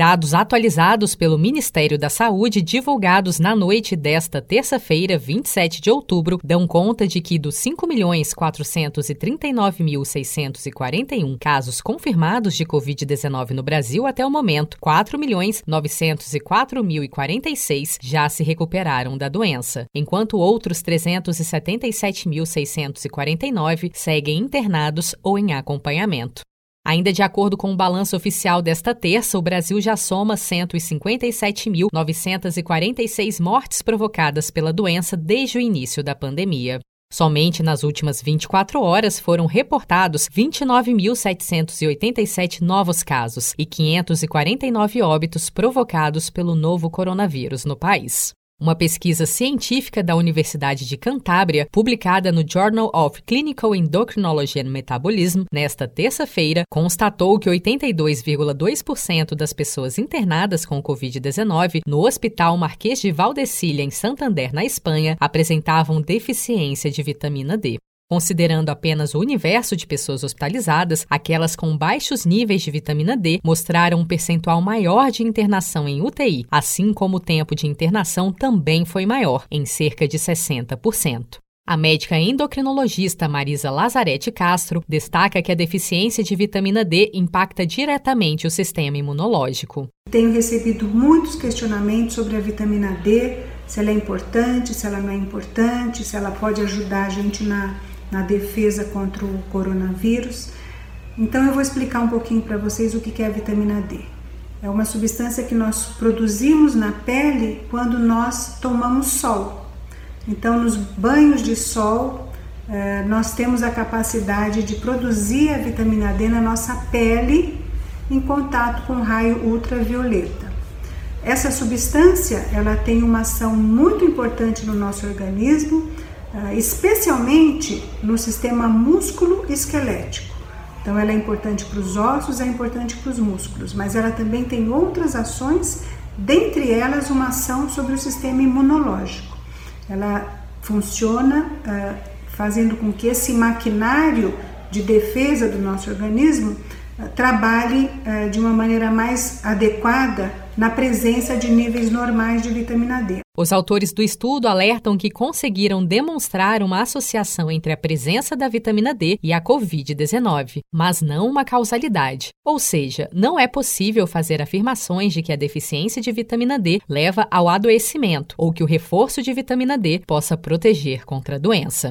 Dados atualizados pelo Ministério da Saúde, divulgados na noite desta terça-feira, 27 de outubro, dão conta de que dos 5.439.641 casos confirmados de Covid-19 no Brasil até o momento, 4.904.046 já se recuperaram da doença, enquanto outros 377.649 seguem internados ou em acompanhamento. Ainda de acordo com o balanço oficial desta terça, o Brasil já soma 157.946 mortes provocadas pela doença desde o início da pandemia. Somente nas últimas 24 horas foram reportados 29.787 novos casos e 549 óbitos provocados pelo novo coronavírus no país. Uma pesquisa científica da Universidade de Cantábria, publicada no Journal of Clinical Endocrinology and Metabolism nesta terça-feira, constatou que 82,2% das pessoas internadas com Covid-19 no Hospital Marquês de Valdecilha, em Santander, na Espanha, apresentavam deficiência de vitamina D. Considerando apenas o universo de pessoas hospitalizadas, aquelas com baixos níveis de vitamina D mostraram um percentual maior de internação em UTI, assim como o tempo de internação também foi maior, em cerca de 60%. A médica endocrinologista Marisa Lazarete Castro destaca que a deficiência de vitamina D impacta diretamente o sistema imunológico. Tenho recebido muitos questionamentos sobre a vitamina D, se ela é importante, se ela não é importante, se ela pode ajudar a gente na na defesa contra o coronavírus. Então eu vou explicar um pouquinho para vocês o que é a vitamina D. É uma substância que nós produzimos na pele quando nós tomamos sol. Então, nos banhos de sol, eh, nós temos a capacidade de produzir a vitamina D na nossa pele em contato com raio ultravioleta. Essa substância, ela tem uma ação muito importante no nosso organismo, especialmente no sistema músculo-esquelético. Então, ela é importante para os ossos, é importante para os músculos, mas ela também tem outras ações, dentre elas uma ação sobre o sistema imunológico. Ela funciona uh, fazendo com que esse maquinário de defesa do nosso organismo uh, trabalhe uh, de uma maneira mais adequada na presença de níveis normais de vitamina D. Os autores do estudo alertam que conseguiram demonstrar uma associação entre a presença da vitamina D e a Covid-19, mas não uma causalidade. Ou seja, não é possível fazer afirmações de que a deficiência de vitamina D leva ao adoecimento ou que o reforço de vitamina D possa proteger contra a doença.